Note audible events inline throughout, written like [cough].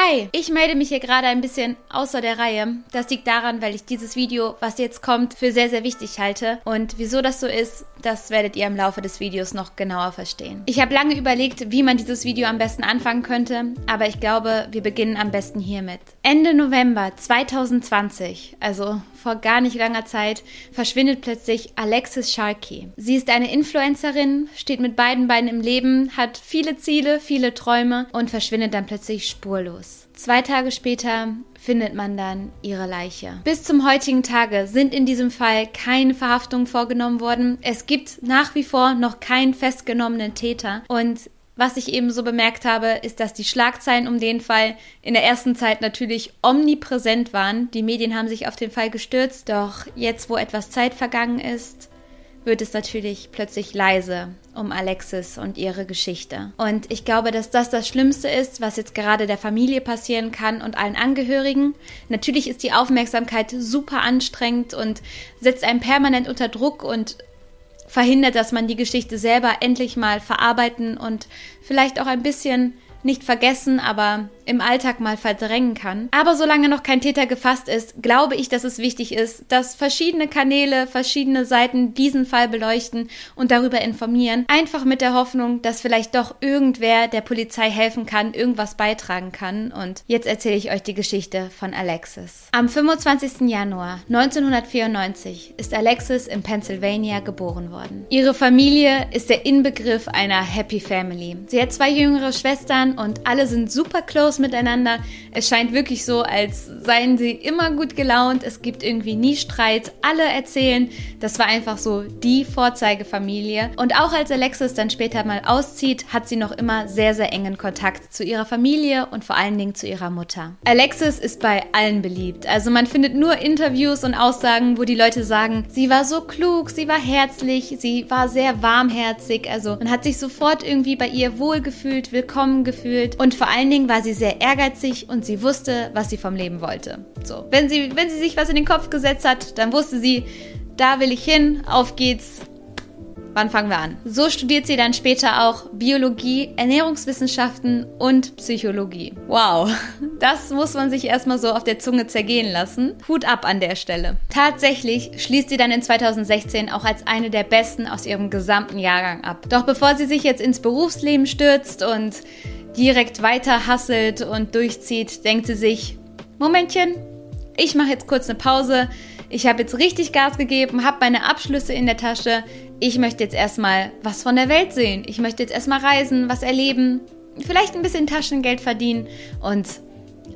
Hi, ich melde mich hier gerade ein bisschen außer der Reihe. Das liegt daran, weil ich dieses Video, was jetzt kommt, für sehr, sehr wichtig halte. Und wieso das so ist, das werdet ihr im Laufe des Videos noch genauer verstehen. Ich habe lange überlegt, wie man dieses Video am besten anfangen könnte, aber ich glaube, wir beginnen am besten hiermit. Ende November 2020, also vor gar nicht langer Zeit, verschwindet plötzlich Alexis Sharkey. Sie ist eine Influencerin, steht mit beiden Beinen im Leben, hat viele Ziele, viele Träume und verschwindet dann plötzlich spurlos. Zwei Tage später findet man dann ihre Leiche. Bis zum heutigen Tage sind in diesem Fall keine Verhaftungen vorgenommen worden. Es gibt nach wie vor noch keinen festgenommenen Täter und was ich eben so bemerkt habe, ist, dass die Schlagzeilen um den Fall in der ersten Zeit natürlich omnipräsent waren. Die Medien haben sich auf den Fall gestürzt, doch jetzt, wo etwas Zeit vergangen ist, wird es natürlich plötzlich leise um Alexis und ihre Geschichte. Und ich glaube, dass das das Schlimmste ist, was jetzt gerade der Familie passieren kann und allen Angehörigen. Natürlich ist die Aufmerksamkeit super anstrengend und setzt einen permanent unter Druck und verhindert, dass man die Geschichte selber endlich mal verarbeiten und vielleicht auch ein bisschen nicht vergessen, aber im Alltag mal verdrängen kann. Aber solange noch kein Täter gefasst ist, glaube ich, dass es wichtig ist, dass verschiedene Kanäle, verschiedene Seiten diesen Fall beleuchten und darüber informieren. Einfach mit der Hoffnung, dass vielleicht doch irgendwer der Polizei helfen kann, irgendwas beitragen kann. Und jetzt erzähle ich euch die Geschichte von Alexis. Am 25. Januar 1994 ist Alexis in Pennsylvania geboren worden. Ihre Familie ist der Inbegriff einer Happy Family. Sie hat zwei jüngere Schwestern und alle sind super close miteinander. Es scheint wirklich so, als seien sie immer gut gelaunt. Es gibt irgendwie nie Streit. Alle erzählen, das war einfach so die Vorzeigefamilie. Und auch als Alexis dann später mal auszieht, hat sie noch immer sehr, sehr engen Kontakt zu ihrer Familie und vor allen Dingen zu ihrer Mutter. Alexis ist bei allen beliebt. Also man findet nur Interviews und Aussagen, wo die Leute sagen, sie war so klug, sie war herzlich, sie war sehr warmherzig. Also man hat sich sofort irgendwie bei ihr wohlgefühlt, willkommen gefühlt. Und vor allen Dingen war sie sehr sehr ehrgeizig und sie wusste, was sie vom Leben wollte. So, wenn sie, wenn sie sich was in den Kopf gesetzt hat, dann wusste sie, da will ich hin, auf geht's. Wann fangen wir an? So studiert sie dann später auch Biologie, Ernährungswissenschaften und Psychologie. Wow, [laughs] das muss man sich erstmal so auf der Zunge zergehen lassen. Hut ab an der Stelle. Tatsächlich schließt sie dann in 2016 auch als eine der besten aus ihrem gesamten Jahrgang ab. Doch bevor sie sich jetzt ins Berufsleben stürzt und direkt weiter hasselt und durchzieht, denkt sie sich, Momentchen, ich mache jetzt kurz eine Pause. Ich habe jetzt richtig Gas gegeben, habe meine Abschlüsse in der Tasche. Ich möchte jetzt erstmal was von der Welt sehen. Ich möchte jetzt erstmal reisen, was erleben, vielleicht ein bisschen Taschengeld verdienen und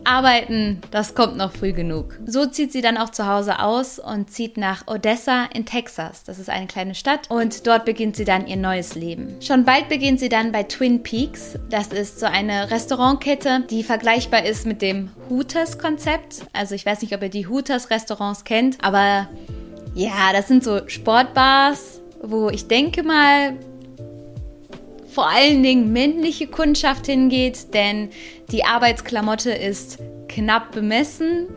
Arbeiten, das kommt noch früh genug. So zieht sie dann auch zu Hause aus und zieht nach Odessa in Texas. Das ist eine kleine Stadt und dort beginnt sie dann ihr neues Leben. Schon bald beginnt sie dann bei Twin Peaks. Das ist so eine Restaurantkette, die vergleichbar ist mit dem Hooters-Konzept. Also ich weiß nicht, ob ihr die Hooters-Restaurants kennt, aber ja, das sind so Sportbars, wo ich denke mal vor allen Dingen männliche Kundschaft hingeht, denn die Arbeitsklamotte ist knapp bemessen,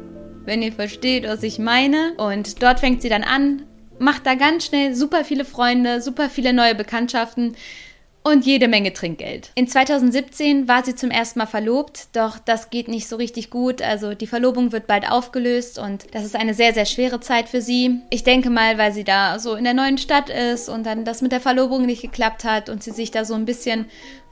wenn ihr versteht, was ich meine. Und dort fängt sie dann an, macht da ganz schnell super viele Freunde, super viele neue Bekanntschaften und jede Menge Trinkgeld. In 2017 war sie zum ersten Mal verlobt, doch das geht nicht so richtig gut. Also die Verlobung wird bald aufgelöst und das ist eine sehr, sehr schwere Zeit für sie. Ich denke mal, weil sie da so in der neuen Stadt ist und dann das mit der Verlobung nicht geklappt hat und sie sich da so ein bisschen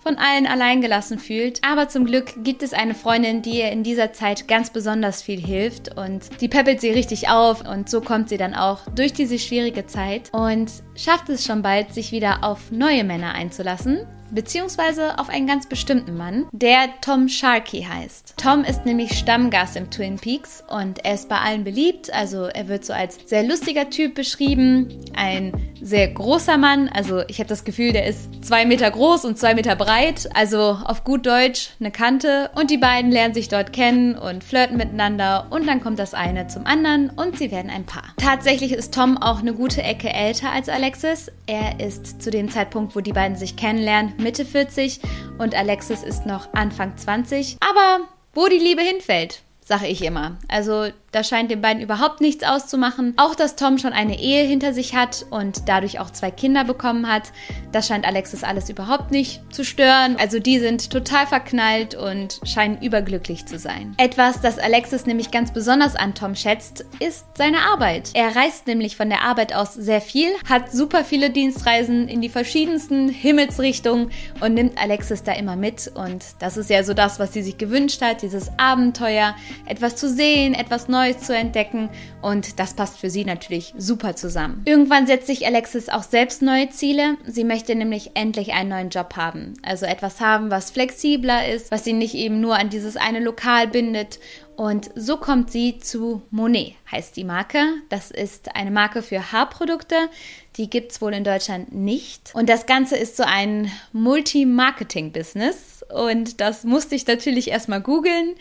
von allen alleingelassen fühlt. Aber zum Glück gibt es eine Freundin, die ihr in dieser Zeit ganz besonders viel hilft und die peppelt sie richtig auf und so kommt sie dann auch durch diese schwierige Zeit und schafft es schon bald, sich wieder auf neue Männer einzulassen lassen beziehungsweise auf einen ganz bestimmten Mann, der Tom Sharkey heißt. Tom ist nämlich Stammgast im Twin Peaks und er ist bei allen beliebt, also er wird so als sehr lustiger Typ beschrieben, ein sehr großer Mann, also ich habe das Gefühl, der ist zwei Meter groß und zwei Meter breit, also auf gut Deutsch eine Kante und die beiden lernen sich dort kennen und flirten miteinander und dann kommt das eine zum anderen und sie werden ein Paar. Tatsächlich ist Tom auch eine gute Ecke älter als Alexis. Er ist zu dem Zeitpunkt, wo die beiden sich kennenlernen, Mitte 40 und Alexis ist noch Anfang 20. Aber wo die Liebe hinfällt, sage ich immer. Also Das scheint den beiden überhaupt nichts auszumachen. Auch, dass Tom schon eine Ehe hinter sich hat und dadurch auch zwei Kinder bekommen hat, das scheint Alexis alles überhaupt nicht zu stören. Also die sind total verknallt und scheinen überglücklich zu sein. Etwas, das Alexis nämlich ganz besonders an Tom schätzt, ist seine Arbeit. Er reist nämlich von der Arbeit aus sehr viel, hat super viele Dienstreisen in die verschiedensten Himmelsrichtungen und nimmt Alexis da immer mit. Und das ist ja so das, was sie sich gewünscht hat, dieses Abenteuer, etwas zu sehen, etwas Neues Neues zu entdecken und das passt für sie natürlich super zusammen. Irgendwann setzt sich Alexis auch selbst neue Ziele. Sie möchte nämlich endlich einen neuen Job haben, also etwas haben, was flexibler ist, was sie nicht eben nur an dieses eine Lokal bindet und so kommt sie zu Monet, heißt die Marke. Das ist eine Marke für Haarprodukte. Die gibt es wohl in Deutschland nicht. Und das Ganze ist so ein Multi-Marketing-Business. Und das musste ich natürlich erstmal googeln.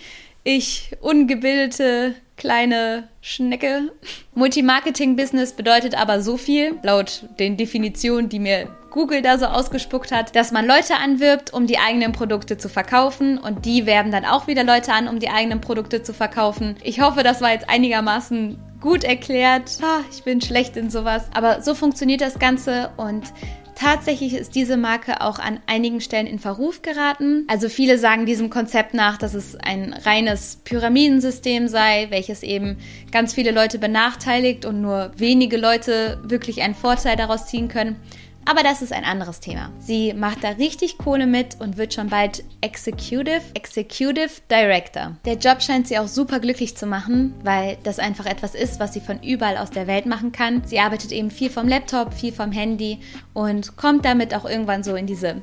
Ich, ungebildete kleine Schnecke. Multimarketing-Business bedeutet aber so viel, laut den Definitionen, die mir Google da so ausgespuckt hat, dass man Leute anwirbt, um die eigenen Produkte zu verkaufen und die werben dann auch wieder Leute an, um die eigenen Produkte zu verkaufen. Ich hoffe, das war jetzt einigermaßen gut erklärt. Ah, ich bin schlecht in sowas, aber so funktioniert das Ganze und Tatsächlich ist diese Marke auch an einigen Stellen in Verruf geraten. Also viele sagen diesem Konzept nach, dass es ein reines Pyramidensystem sei, welches eben ganz viele Leute benachteiligt und nur wenige Leute wirklich einen Vorteil daraus ziehen können. Aber das ist ein anderes Thema. Sie macht da richtig Kohle mit und wird schon bald Executive, Executive Director. Der Job scheint sie auch super glücklich zu machen, weil das einfach etwas ist, was sie von überall aus der Welt machen kann. Sie arbeitet eben viel vom Laptop, viel vom Handy und kommt damit auch irgendwann so in diese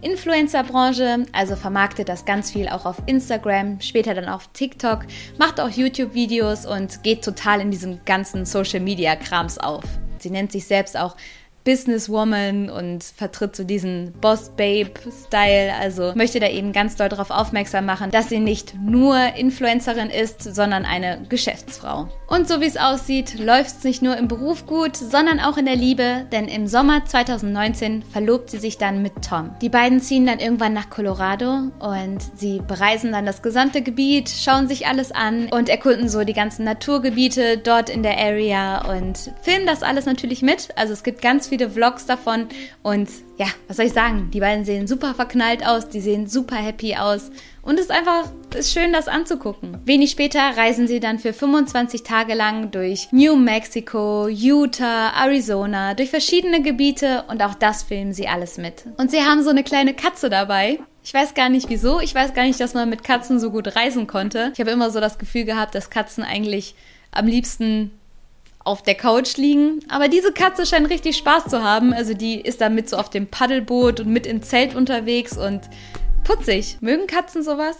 Influencer-Branche, also vermarktet das ganz viel auch auf Instagram, später dann auf TikTok, macht auch YouTube-Videos und geht total in diesem ganzen Social-Media-Krams auf. Sie nennt sich selbst auch Businesswoman und vertritt so diesen Boss-Babe-Style. Also möchte da eben ganz doll darauf aufmerksam machen, dass sie nicht nur Influencerin ist, sondern eine Geschäftsfrau. Und so wie es aussieht, läuft es nicht nur im Beruf gut, sondern auch in der Liebe, denn im Sommer 2019 verlobt sie sich dann mit Tom. Die beiden ziehen dann irgendwann nach Colorado und sie bereisen dann das gesamte Gebiet, schauen sich alles an und erkunden so die ganzen Naturgebiete dort in der Area und filmen das alles natürlich mit. Also es gibt ganz viele viele Vlogs davon und ja, was soll ich sagen? Die beiden sehen super verknallt aus, die sehen super happy aus und es ist einfach ist schön, das anzugucken. Wenig später reisen sie dann für 25 Tage lang durch New Mexico, Utah, Arizona, durch verschiedene Gebiete und auch das filmen sie alles mit. Und sie haben so eine kleine Katze dabei. Ich weiß gar nicht wieso. Ich weiß gar nicht, dass man mit Katzen so gut reisen konnte. Ich habe immer so das Gefühl gehabt, dass Katzen eigentlich am liebsten auf der Couch liegen. Aber diese Katze scheint richtig Spaß zu haben. Also die ist da mit so auf dem Paddelboot und mit im Zelt unterwegs und putzig. Mögen Katzen sowas?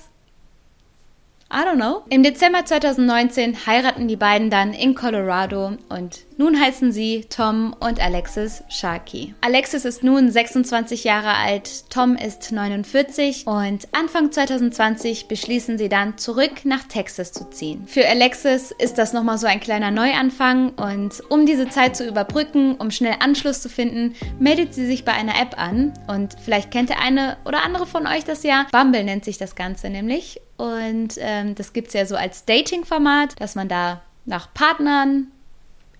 I don't know. Im Dezember 2019 heiraten die beiden dann in Colorado und nun heißen sie Tom und Alexis Sharkey. Alexis ist nun 26 Jahre alt, Tom ist 49 und Anfang 2020 beschließen sie dann zurück nach Texas zu ziehen. Für Alexis ist das nochmal so ein kleiner Neuanfang und um diese Zeit zu überbrücken, um schnell Anschluss zu finden, meldet sie sich bei einer App an und vielleicht kennt der eine oder andere von euch das ja. Bumble nennt sich das Ganze nämlich und ähm, das gibt es ja so als Dating-Format, dass man da nach Partnern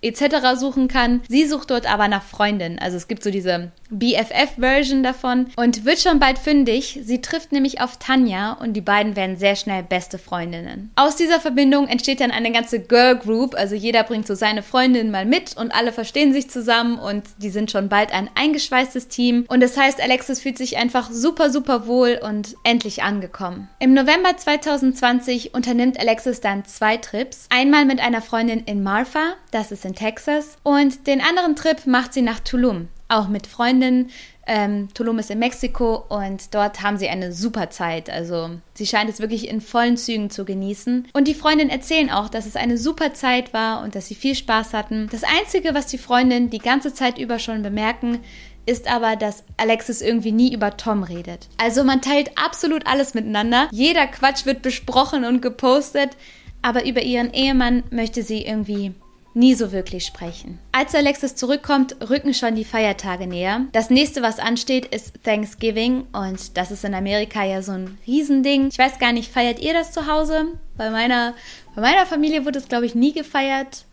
etc. suchen kann. Sie sucht dort aber nach Freundinnen. Also es gibt so diese BFF-Version davon und wird schon bald fündig. Sie trifft nämlich auf Tanja und die beiden werden sehr schnell beste Freundinnen. Aus dieser Verbindung entsteht dann eine ganze Girl Group. Also jeder bringt so seine Freundin mal mit und alle verstehen sich zusammen und die sind schon bald ein eingeschweißtes Team. Und das heißt, Alexis fühlt sich einfach super, super wohl und endlich angekommen. Im November 2020 unternimmt Alexis dann zwei Trips. Einmal mit einer Freundin in Marfa, das ist in Texas. Und den anderen Trip macht sie nach Tulum, auch mit Freundinnen. Ähm, Tulum ist in Mexiko und dort haben sie eine super Zeit. Also sie scheint es wirklich in vollen Zügen zu genießen. Und die Freundinnen erzählen auch, dass es eine super Zeit war und dass sie viel Spaß hatten. Das Einzige, was die Freundinnen die ganze Zeit über schon bemerken, ist aber, dass Alexis irgendwie nie über Tom redet. Also man teilt absolut alles miteinander. Jeder Quatsch wird besprochen und gepostet, aber über ihren Ehemann möchte sie irgendwie nie so wirklich sprechen. Als Alexis zurückkommt, rücken schon die Feiertage näher. Das nächste, was ansteht, ist Thanksgiving und das ist in Amerika ja so ein Riesending. Ich weiß gar nicht, feiert ihr das zu Hause? Bei meiner, bei meiner Familie wurde es, glaube ich, nie gefeiert.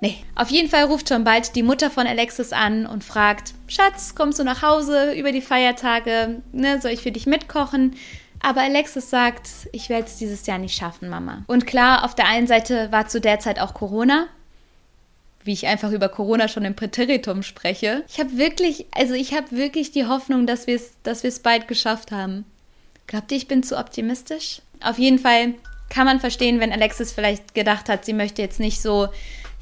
Nee, auf jeden Fall ruft schon bald die Mutter von Alexis an und fragt, Schatz, kommst du nach Hause über die Feiertage? Ne, soll ich für dich mitkochen? Aber Alexis sagt, ich werde es dieses Jahr nicht schaffen, Mama. Und klar, auf der einen Seite war zu der Zeit auch Corona, wie ich einfach über Corona schon im Präteritum spreche. Ich habe wirklich, also ich habe wirklich die Hoffnung, dass wir es dass bald geschafft haben. Glaubt ihr, ich bin zu optimistisch? Auf jeden Fall kann man verstehen, wenn Alexis vielleicht gedacht hat, sie möchte jetzt nicht so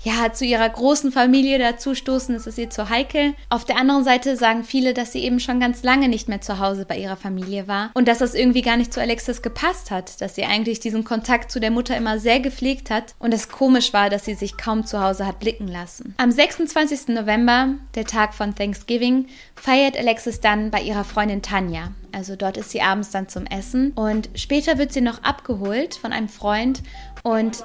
ja, zu ihrer großen Familie dazustoßen, ist es ihr zu heikel. Auf der anderen Seite sagen viele, dass sie eben schon ganz lange nicht mehr zu Hause bei ihrer Familie war und dass das irgendwie gar nicht zu Alexis gepasst hat, dass sie eigentlich diesen Kontakt zu der Mutter immer sehr gepflegt hat und es komisch war, dass sie sich kaum zu Hause hat blicken lassen. Am 26. November, der Tag von Thanksgiving, feiert Alexis dann bei ihrer Freundin Tanja. Also dort ist sie abends dann zum Essen und später wird sie noch abgeholt von einem Freund und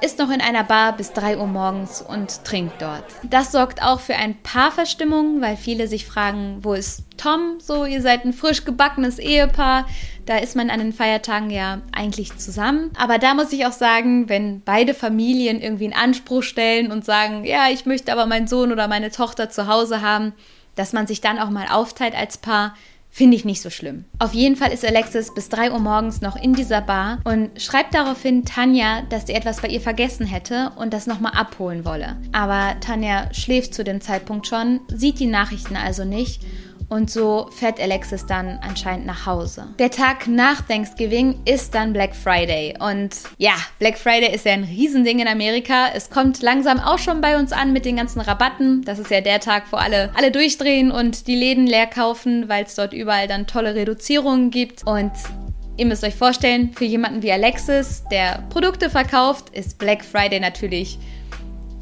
ist noch in einer Bar bis 3 Uhr morgens und trinkt dort. Das sorgt auch für ein paar Verstimmungen, weil viele sich fragen, wo ist Tom? So, ihr seid ein frisch gebackenes Ehepaar. Da ist man an den Feiertagen ja eigentlich zusammen. Aber da muss ich auch sagen, wenn beide Familien irgendwie einen Anspruch stellen und sagen, ja, ich möchte aber meinen Sohn oder meine Tochter zu Hause haben, dass man sich dann auch mal aufteilt als Paar, Finde ich nicht so schlimm. Auf jeden Fall ist Alexis bis 3 Uhr morgens noch in dieser Bar und schreibt daraufhin Tanja, dass sie etwas bei ihr vergessen hätte und das nochmal abholen wolle. Aber Tanja schläft zu dem Zeitpunkt schon, sieht die Nachrichten also nicht und so fährt Alexis dann anscheinend nach Hause. Der Tag nach Thanksgiving ist dann Black Friday. Und ja, Black Friday ist ja ein Riesending in Amerika. Es kommt langsam auch schon bei uns an mit den ganzen Rabatten. Das ist ja der Tag, wo alle, alle durchdrehen und die Läden leer kaufen, weil es dort überall dann tolle Reduzierungen gibt. Und Ihr müsst euch vorstellen, für jemanden wie Alexis, der Produkte verkauft, ist Black Friday natürlich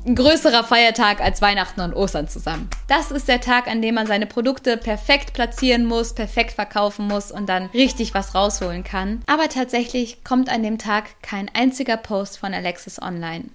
ein größerer Feiertag als Weihnachten und Ostern zusammen. Das ist der Tag, an dem man seine Produkte perfekt platzieren muss, perfekt verkaufen muss und dann richtig was rausholen kann. Aber tatsächlich kommt an dem Tag kein einziger Post von Alexis online.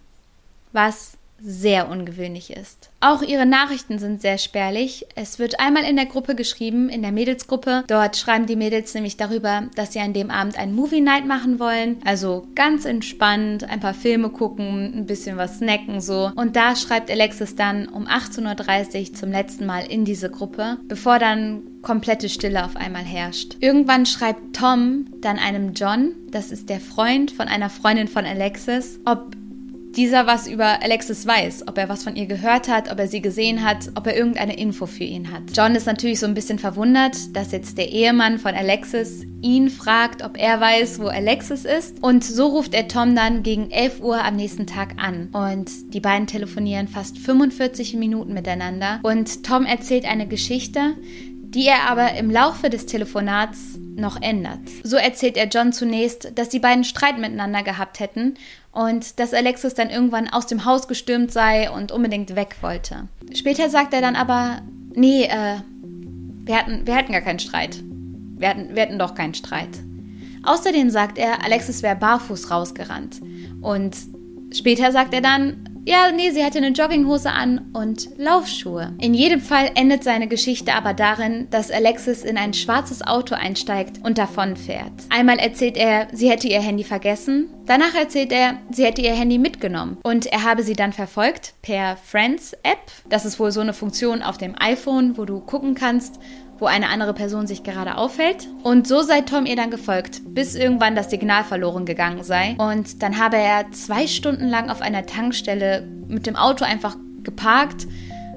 Was sehr ungewöhnlich ist. Auch ihre Nachrichten sind sehr spärlich. Es wird einmal in der Gruppe geschrieben, in der Mädelsgruppe. Dort schreiben die Mädels nämlich darüber, dass sie an dem Abend einen Movie Night machen wollen. Also ganz entspannt, ein paar Filme gucken, ein bisschen was snacken so. Und da schreibt Alexis dann um 18.30 Uhr zum letzten Mal in diese Gruppe, bevor dann komplette Stille auf einmal herrscht. Irgendwann schreibt Tom dann einem John, das ist der Freund von einer Freundin von Alexis, ob dieser was über Alexis weiß, ob er was von ihr gehört hat, ob er sie gesehen hat, ob er irgendeine Info für ihn hat. John ist natürlich so ein bisschen verwundert, dass jetzt der Ehemann von Alexis ihn fragt, ob er weiß, wo Alexis ist. Und so ruft er Tom dann gegen 11 Uhr am nächsten Tag an. Und die beiden telefonieren fast 45 Minuten miteinander. Und Tom erzählt eine Geschichte, die er aber im Laufe des Telefonats noch ändert. So erzählt er John zunächst, dass die beiden Streit miteinander gehabt hätten und dass Alexis dann irgendwann aus dem Haus gestürmt sei und unbedingt weg wollte. Später sagt er dann aber, nee, äh, wir hatten, wir hatten gar keinen Streit. Wir hatten, wir hatten doch keinen Streit. Außerdem sagt er, Alexis wäre barfuß rausgerannt. Und später sagt er dann, ja, nee, sie hatte eine Jogginghose an und Laufschuhe. In jedem Fall endet seine Geschichte aber darin, dass Alexis in ein schwarzes Auto einsteigt und davonfährt. Einmal erzählt er, sie hätte ihr Handy vergessen. Danach erzählt er, sie hätte ihr Handy mitgenommen und er habe sie dann verfolgt per Friends App. Das ist wohl so eine Funktion auf dem iPhone, wo du gucken kannst, wo eine andere Person sich gerade aufhält. Und so sei Tom ihr dann gefolgt, bis irgendwann das Signal verloren gegangen sei. Und dann habe er zwei Stunden lang auf einer Tankstelle mit dem Auto einfach geparkt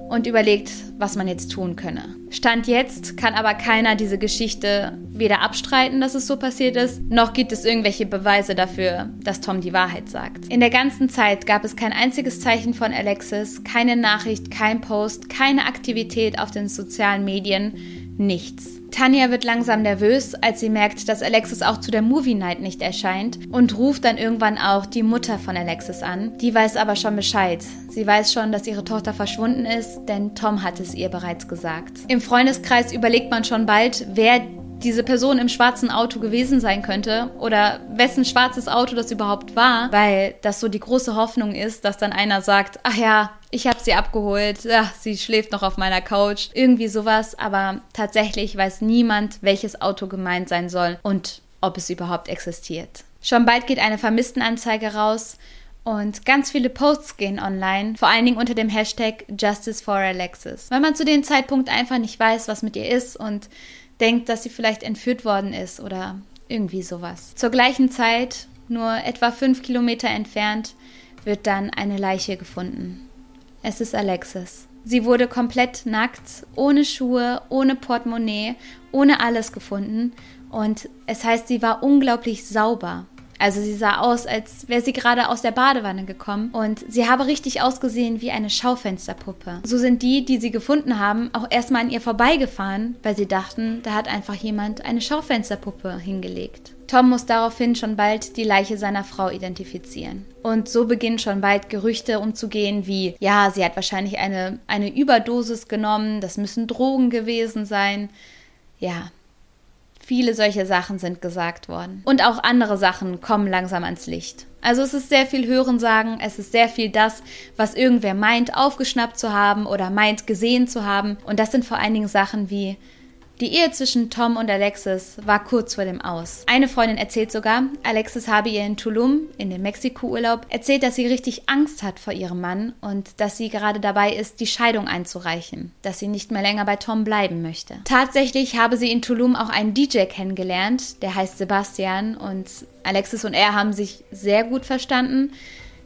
und überlegt, was man jetzt tun könne. Stand jetzt kann aber keiner diese Geschichte weder abstreiten, dass es so passiert ist, noch gibt es irgendwelche Beweise dafür, dass Tom die Wahrheit sagt. In der ganzen Zeit gab es kein einziges Zeichen von Alexis, keine Nachricht, kein Post, keine Aktivität auf den sozialen Medien, nichts. Tanja wird langsam nervös, als sie merkt, dass Alexis auch zu der Movie Night nicht erscheint und ruft dann irgendwann auch die Mutter von Alexis an. Die weiß aber schon Bescheid. Sie weiß schon, dass ihre Tochter verschwunden ist, denn Tom hat es ihr bereits gesagt. Im Freundeskreis überlegt man schon bald, wer diese Person im schwarzen Auto gewesen sein könnte oder wessen schwarzes Auto das überhaupt war, weil das so die große Hoffnung ist, dass dann einer sagt, ach ja, ich habe sie abgeholt, ja, sie schläft noch auf meiner Couch, irgendwie sowas, aber tatsächlich weiß niemand, welches Auto gemeint sein soll und ob es überhaupt existiert. Schon bald geht eine Vermisstenanzeige raus und ganz viele Posts gehen online, vor allen Dingen unter dem Hashtag Justice for Alexis. Weil man zu dem Zeitpunkt einfach nicht weiß, was mit ihr ist und denkt, dass sie vielleicht entführt worden ist oder irgendwie sowas. Zur gleichen Zeit, nur etwa fünf Kilometer entfernt, wird dann eine Leiche gefunden. Es ist Alexis. Sie wurde komplett nackt, ohne Schuhe, ohne Portemonnaie, ohne alles gefunden. Und es heißt, sie war unglaublich sauber. Also sie sah aus, als wäre sie gerade aus der Badewanne gekommen und sie habe richtig ausgesehen wie eine Schaufensterpuppe. So sind die, die sie gefunden haben, auch erstmal an ihr vorbeigefahren, weil sie dachten, da hat einfach jemand eine Schaufensterpuppe hingelegt. Tom muss daraufhin schon bald die Leiche seiner Frau identifizieren. Und so beginnen schon bald Gerüchte umzugehen, wie, ja, sie hat wahrscheinlich eine, eine Überdosis genommen, das müssen Drogen gewesen sein. Ja, Viele solche Sachen sind gesagt worden. Und auch andere Sachen kommen langsam ans Licht. Also es ist sehr viel Hörensagen, es ist sehr viel das, was irgendwer meint, aufgeschnappt zu haben oder meint, gesehen zu haben. Und das sind vor allen Dingen Sachen wie, die Ehe zwischen Tom und Alexis war kurz vor dem Aus. Eine Freundin erzählt sogar, Alexis habe ihr in Tulum, in dem Mexiko-Urlaub, erzählt, dass sie richtig Angst hat vor ihrem Mann und dass sie gerade dabei ist, die Scheidung einzureichen, dass sie nicht mehr länger bei Tom bleiben möchte. Tatsächlich habe sie in Tulum auch einen DJ kennengelernt, der heißt Sebastian und Alexis und er haben sich sehr gut verstanden.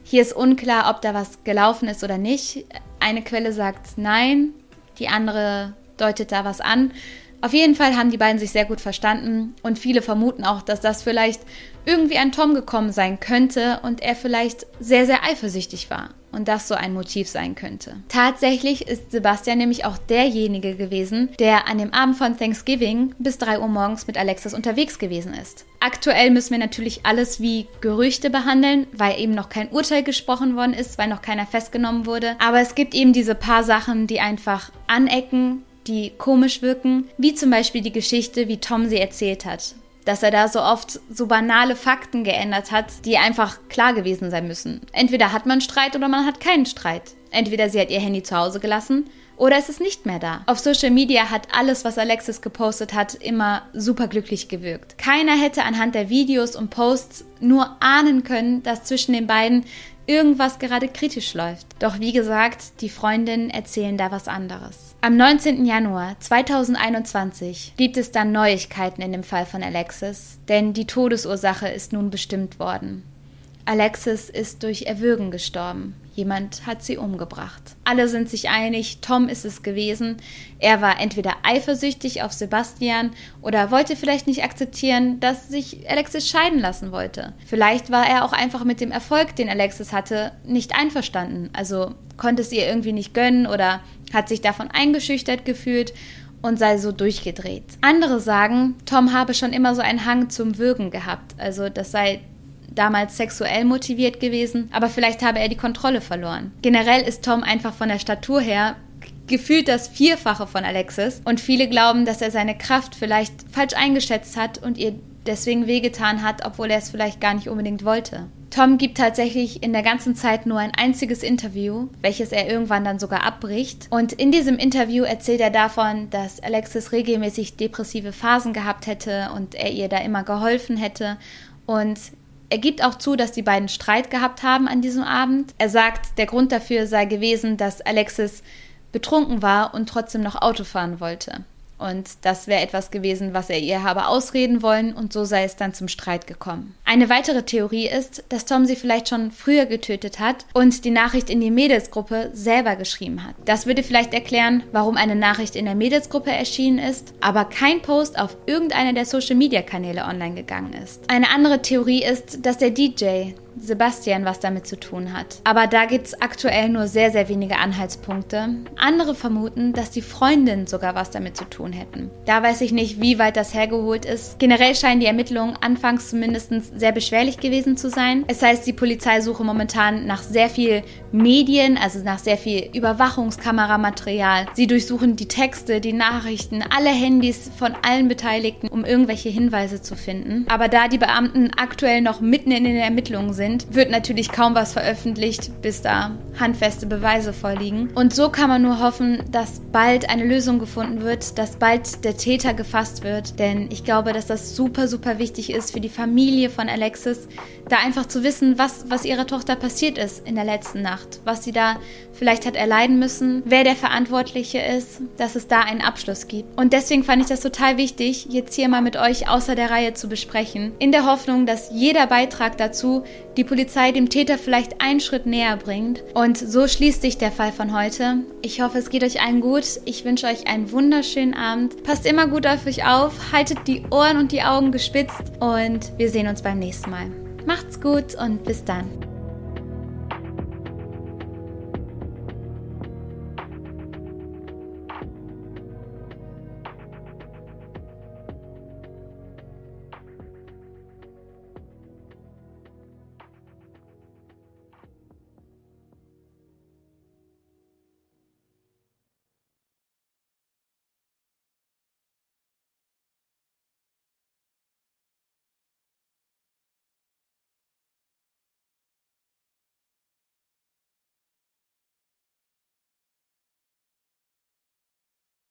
Hier ist unklar, ob da was gelaufen ist oder nicht. Eine Quelle sagt nein, die andere deutet da was an. Auf jeden Fall haben die beiden sich sehr gut verstanden und viele vermuten auch, dass das vielleicht irgendwie an Tom gekommen sein könnte und er vielleicht sehr, sehr eifersüchtig war und das so ein Motiv sein könnte. Tatsächlich ist Sebastian nämlich auch derjenige gewesen, der an dem Abend von Thanksgiving bis 3 Uhr morgens mit Alexis unterwegs gewesen ist. Aktuell müssen wir natürlich alles wie Gerüchte behandeln, weil eben noch kein Urteil gesprochen worden ist, weil noch keiner festgenommen wurde. Aber es gibt eben diese paar Sachen, die einfach anecken die komisch wirken, wie zum Beispiel die Geschichte, wie Tom sie erzählt hat. Dass er da so oft so banale Fakten geändert hat, die einfach klar gewesen sein müssen. Entweder hat man Streit oder man hat keinen Streit. Entweder sie hat ihr Handy zu Hause gelassen oder es ist nicht mehr da. Auf Social Media hat alles, was Alexis gepostet hat, immer super glücklich gewirkt. Keiner hätte anhand der Videos und Posts nur ahnen können, dass zwischen den beiden irgendwas gerade kritisch läuft. Doch wie gesagt, die Freundinnen erzählen da was anderes. Am 19. Januar 2021 gibt es dann Neuigkeiten in dem Fall von Alexis, denn die Todesursache ist nun bestimmt worden. Alexis ist durch Erwürgen gestorben. Jemand hat sie umgebracht. Alle sind sich einig, Tom ist es gewesen. Er war entweder eifersüchtig auf Sebastian oder wollte vielleicht nicht akzeptieren, dass sich Alexis scheiden lassen wollte. Vielleicht war er auch einfach mit dem Erfolg, den Alexis hatte, nicht einverstanden. Also konnte es ihr irgendwie nicht gönnen oder hat sich davon eingeschüchtert gefühlt und sei so durchgedreht. Andere sagen, Tom habe schon immer so einen Hang zum Würgen gehabt. Also das sei damals sexuell motiviert gewesen, aber vielleicht habe er die Kontrolle verloren. Generell ist Tom einfach von der Statur her gefühlt das Vierfache von Alexis und viele glauben, dass er seine Kraft vielleicht falsch eingeschätzt hat und ihr deswegen wehgetan hat, obwohl er es vielleicht gar nicht unbedingt wollte. Tom gibt tatsächlich in der ganzen Zeit nur ein einziges Interview, welches er irgendwann dann sogar abbricht. Und in diesem Interview erzählt er davon, dass Alexis regelmäßig depressive Phasen gehabt hätte und er ihr da immer geholfen hätte. Und er gibt auch zu, dass die beiden Streit gehabt haben an diesem Abend. Er sagt, der Grund dafür sei gewesen, dass Alexis betrunken war und trotzdem noch Auto fahren wollte. Und das wäre etwas gewesen, was er ihr habe ausreden wollen und so sei es dann zum Streit gekommen. Eine weitere Theorie ist, dass Tom sie vielleicht schon früher getötet hat und die Nachricht in die Mädelsgruppe selber geschrieben hat. Das würde vielleicht erklären, warum eine Nachricht in der Mädelsgruppe erschienen ist, aber kein Post auf irgendeiner der Social Media Kanäle online gegangen ist. Eine andere Theorie ist, dass der DJ Sebastian was damit zu tun hat. Aber da gibt es aktuell nur sehr, sehr wenige Anhaltspunkte. Andere vermuten, dass die Freundinnen sogar was damit zu tun hätten. Da weiß ich nicht, wie weit das hergeholt ist. Generell scheinen die Ermittlungen anfangs zumindest sehr beschwerlich gewesen zu sein. Es heißt, die Polizei suche momentan nach sehr viel Medien, also nach sehr viel Überwachungskameramaterial. Sie durchsuchen die Texte, die Nachrichten, alle Handys von allen Beteiligten, um irgendwelche Hinweise zu finden. Aber da die Beamten aktuell noch mitten in den Ermittlungen sind, wird natürlich kaum was veröffentlicht, bis da handfeste Beweise vorliegen. Und so kann man nur hoffen, dass bald eine Lösung gefunden wird, dass bald der Täter gefasst wird. Denn ich glaube, dass das super, super wichtig ist für die Familie von Alexis, da einfach zu wissen, was, was ihrer Tochter passiert ist in der letzten Nacht, was sie da vielleicht hat erleiden müssen, wer der Verantwortliche ist, dass es da einen Abschluss gibt. Und deswegen fand ich das total wichtig, jetzt hier mal mit euch außer der Reihe zu besprechen, in der Hoffnung, dass jeder Beitrag dazu die Polizei dem Täter vielleicht einen Schritt näher bringt. Und so schließt sich der Fall von heute. Ich hoffe, es geht euch allen gut. Ich wünsche euch einen wunderschönen Abend. Passt immer gut auf euch auf, haltet die Ohren und die Augen gespitzt und wir sehen uns beim nächsten Mal. Macht's gut und bis dann.